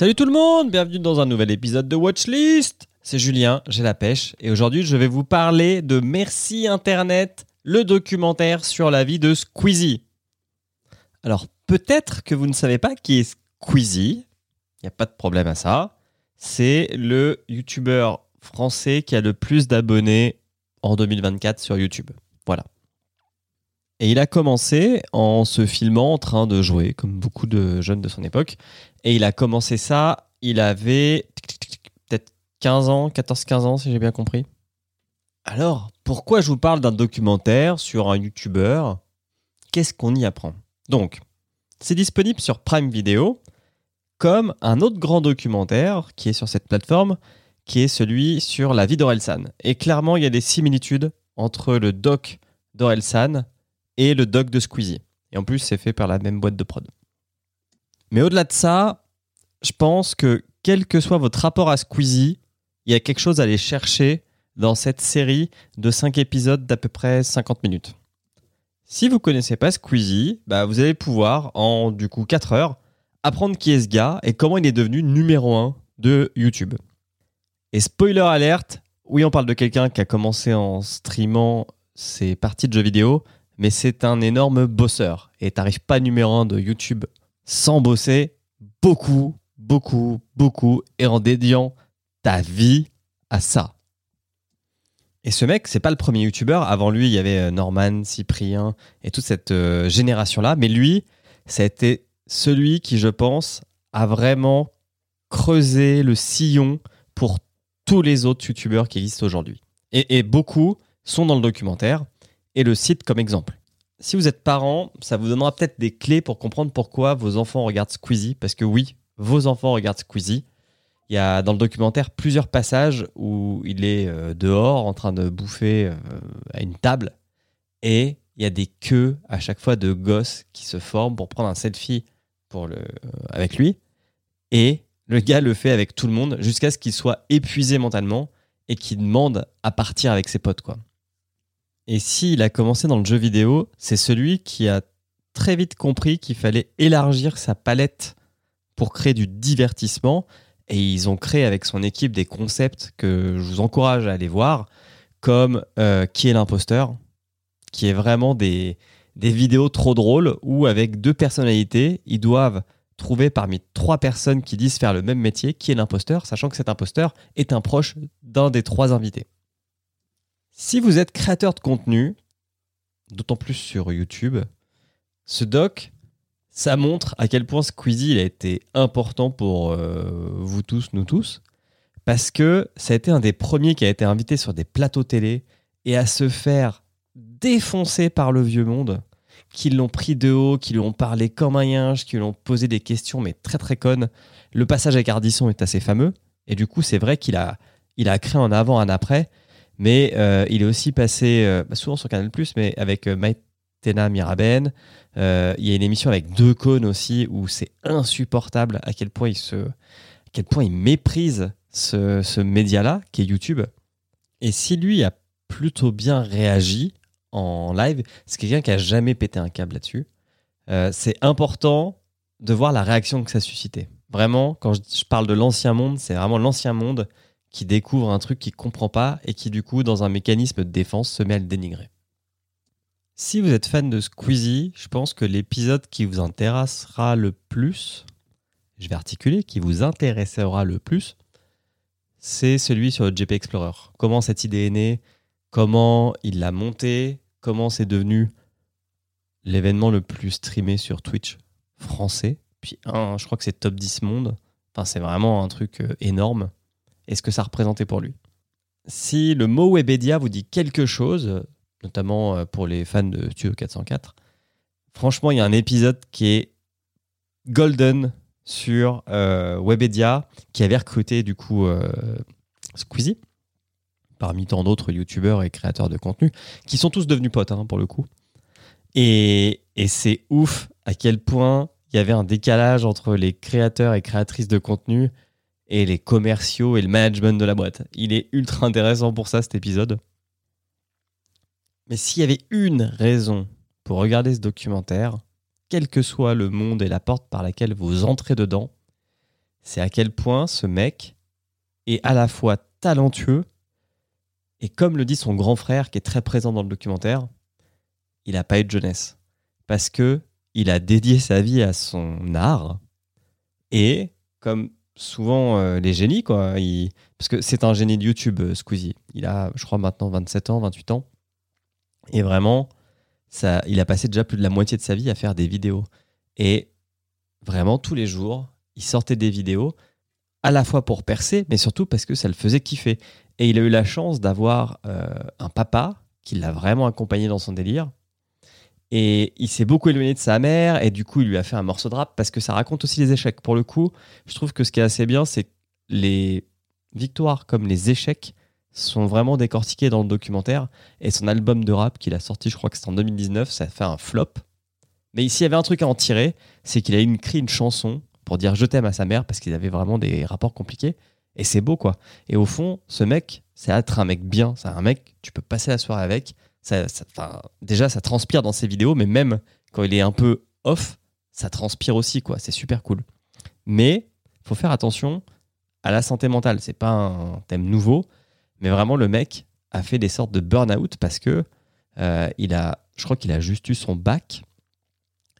Salut tout le monde, bienvenue dans un nouvel épisode de Watchlist. C'est Julien, j'ai la pêche et aujourd'hui je vais vous parler de Merci Internet, le documentaire sur la vie de Squeezie. Alors peut-être que vous ne savez pas qui est Squeezie, il n'y a pas de problème à ça. C'est le youtubeur français qui a le plus d'abonnés en 2024 sur YouTube. Voilà. Et il a commencé en se filmant en train de jouer, comme beaucoup de jeunes de son époque. Et il a commencé ça, il avait peut-être 15 ans, 14-15 ans, si j'ai bien compris. Alors, pourquoi je vous parle d'un documentaire sur un youtubeur Qu'est-ce qu'on y apprend? Donc, c'est disponible sur Prime Video, comme un autre grand documentaire qui est sur cette plateforme, qui est celui sur la vie d'Orelsan. Et clairement, il y a des similitudes entre le doc d'Orelsan et le doc de Squeezie. Et en plus, c'est fait par la même boîte de prod. Mais au-delà de ça, je pense que quel que soit votre rapport à Squeezie, il y a quelque chose à aller chercher dans cette série de 5 épisodes d'à peu près 50 minutes. Si vous connaissez pas Squeezie, bah vous allez pouvoir, en du coup 4 heures, apprendre qui est ce gars et comment il est devenu numéro 1 de YouTube. Et spoiler alerte, oui on parle de quelqu'un qui a commencé en streamant ses parties de jeux vidéo, mais c'est un énorme bosseur. Et t'arrives pas numéro 1 de YouTube sans bosser beaucoup, beaucoup, beaucoup, et en dédiant ta vie à ça. Et ce mec, c'est pas le premier youtubeur. Avant lui, il y avait euh, Norman, Cyprien et toute cette euh, génération-là. Mais lui, ça a été celui qui, je pense, a vraiment creusé le sillon pour tous les autres youtubeurs qui existent aujourd'hui. Et, beaucoup sont dans le documentaire et le cite comme exemple. Si vous êtes parent, ça vous donnera peut-être des clés pour comprendre pourquoi vos enfants regardent Squeezie. Parce que oui, vos enfants regardent Squeezie. Il y a dans le documentaire plusieurs passages où il est euh, dehors en train de bouffer euh, à une table et il y a des queues à chaque fois de gosses qui se forment pour prendre un selfie pour le, euh, avec lui. Et le gars le fait avec tout le monde jusqu'à ce qu'il soit épuisé mentalement et qu'il demande à partir avec ses potes. quoi. Et s'il a commencé dans le jeu vidéo, c'est celui qui a très vite compris qu'il fallait élargir sa palette pour créer du divertissement et ils ont créé avec son équipe des concepts que je vous encourage à aller voir, comme euh, Qui est l'imposteur qui est vraiment des, des vidéos trop drôles où, avec deux personnalités, ils doivent trouver parmi trois personnes qui disent faire le même métier qui est l'imposteur, sachant que cet imposteur est un proche d'un des trois invités. Si vous êtes créateur de contenu, d'autant plus sur YouTube, ce doc ça montre à quel point Squeezie il a été important pour euh, vous tous, nous tous, parce que ça a été un des premiers qui a été invité sur des plateaux télé et à se faire défoncer par le vieux monde, qui l'ont pris de haut, qui lui ont parlé comme un yinche, qui lui ont posé des questions mais très très connes. Le passage avec Ardisson est assez fameux, et du coup c'est vrai qu'il a, il a créé en avant, un après, mais euh, il est aussi passé, euh, souvent sur Canal+, mais avec euh, Maïtena Miraben, euh, il y a une émission avec deux cônes aussi où c'est insupportable à quel point il se, à quel point il méprise ce, ce média-là qui est YouTube. Et si lui a plutôt bien réagi en live, c'est quelqu'un qui a jamais pété un câble là-dessus. Euh, c'est important de voir la réaction que ça a suscité. Vraiment, quand je, je parle de l'ancien monde, c'est vraiment l'ancien monde qui découvre un truc qu'il comprend pas et qui du coup, dans un mécanisme de défense, se met à le dénigrer. Si vous êtes fan de Squeezie, je pense que l'épisode qui vous intéressera le plus, je vais articuler, qui vous intéressera le plus, c'est celui sur le GP Explorer. Comment cette idée est née, comment il l'a monté, comment c'est devenu l'événement le plus streamé sur Twitch français. Puis un, je crois que c'est top 10 monde. Enfin, c'est vraiment un truc euh, énorme. Et ce que ça représentait pour lui? Si le mot Webedia vous dit quelque chose, notamment euh, pour les fans de Studio 404. Franchement, il y a un épisode qui est golden sur euh, Webedia qui avait recruté du coup euh, Squeezie parmi tant d'autres youtubeurs et créateurs de contenu qui sont tous devenus potes hein, pour le coup. Et, et c'est ouf à quel point il y avait un décalage entre les créateurs et créatrices de contenu et les commerciaux et le management de la boîte. Il est ultra intéressant pour ça cet épisode. Mais s'il y avait une raison pour regarder ce documentaire, quel que soit le monde et la porte par laquelle vous entrez dedans, c'est à quel point ce mec est à la fois talentueux et comme le dit son grand frère qui est très présent dans le documentaire, il n'a pas eu de jeunesse parce que il a dédié sa vie à son art et comme souvent euh, les génies quoi, parce que c'est un génie de YouTube euh, Squeezie. Il a je crois maintenant 27 ans, 28 ans et vraiment ça il a passé déjà plus de la moitié de sa vie à faire des vidéos et vraiment tous les jours, il sortait des vidéos à la fois pour percer, mais surtout parce que ça le faisait kiffer. Et il a eu la chance d'avoir euh, un papa qui l'a vraiment accompagné dans son délire. Et il s'est beaucoup éloigné de sa mère, et du coup, il lui a fait un morceau de rap parce que ça raconte aussi les échecs. Pour le coup, je trouve que ce qui est assez bien, c'est les victoires comme les échecs sont vraiment décortiqués dans le documentaire. Et son album de rap qu'il a sorti, je crois que c'est en 2019, ça a fait un flop. Mais s'il y avait un truc à en tirer, c'est qu'il a écrit une chanson pour dire je t'aime à sa mère parce qu'ils avaient vraiment des rapports compliqués. Et c'est beau, quoi. Et au fond, ce mec, c'est être un mec bien. C'est un mec, tu peux passer la soirée avec. Ça, déjà, ça transpire dans ses vidéos, mais même quand il est un peu off, ça transpire aussi, quoi. C'est super cool. Mais il faut faire attention à la santé mentale. C'est pas un thème nouveau, mais vraiment, le mec a fait des sortes de burn-out parce que euh, il a, je crois qu'il a juste eu son bac.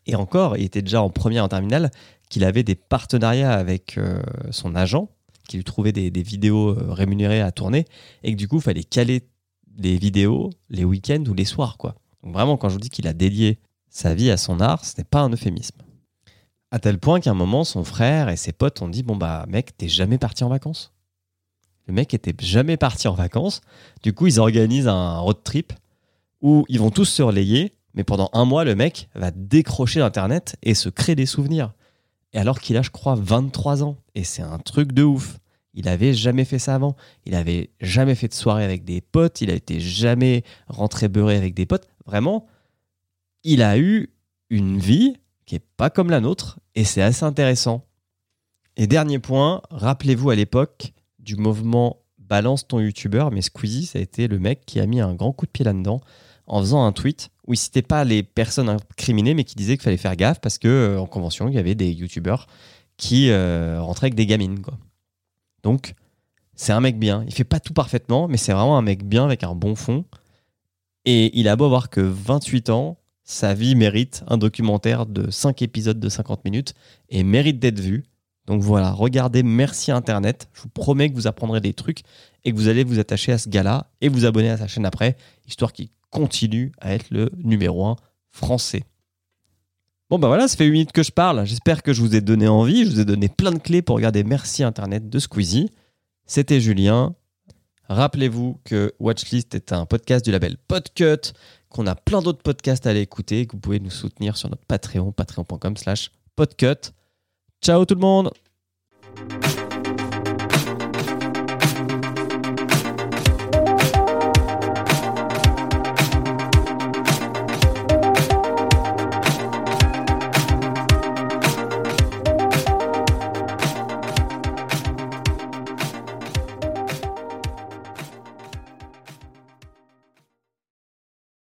Et encore, il était déjà en première en terminale qu'il avait des partenariats avec euh, son agent, qui lui trouvait des, vidéos euh, rémunérées à tourner, et que du coup, il fallait caler des vidéos les week-ends ou les soirs. quoi. Vraiment, quand je vous dis qu'il a dédié sa vie à son art, ce n'est pas un euphémisme. À tel point qu'à un moment, son frère et ses potes ont dit Bon, bah, mec, t'es jamais parti en vacances Le mec était jamais parti en vacances. Du coup, ils organisent un road trip où ils vont tous se relayer, mais pendant un mois, le mec va décrocher d'Internet et se créer des souvenirs. Et alors qu'il a, je crois, 23 ans. Et c'est un truc de ouf. Il avait jamais fait ça avant. Il avait jamais fait de soirée avec des potes. Il a été jamais rentré beurré avec des potes. Vraiment, il a eu une vie qui est pas comme la nôtre. Et c'est assez intéressant. Et dernier point, rappelez-vous à l'époque du mouvement Balance ton youtubeur, mais Squeezie, ça a été le mec qui a mis un grand coup de pied là-dedans en faisant un tweet où il citait pas les personnes incriminées, mais qui disait qu'il fallait faire gaffe parce que euh, en convention, il y avait des youtubeurs qui euh, rentraient avec des gamines. Donc, c'est un mec bien. Il fait pas tout parfaitement, mais c'est vraiment un mec bien avec un bon fond. Et il a beau avoir que 28 ans, sa vie mérite un documentaire de 5 épisodes de 50 minutes et mérite d'être vu. Donc voilà, regardez Merci Internet. Je vous promets que vous apprendrez des trucs et que vous allez vous attacher à ce gars-là et vous abonner à sa chaîne après, histoire qu'il continue à être le numéro 1 français. Bon ben voilà, ça fait 8 minutes que je parle. J'espère que je vous ai donné envie. Je vous ai donné plein de clés pour regarder Merci Internet de Squeezie. C'était Julien. Rappelez-vous que Watchlist est un podcast du label Podcut, qu'on a plein d'autres podcasts à aller écouter, que vous pouvez nous soutenir sur notre Patreon, patreon.com slash podcut. Ciao tout le monde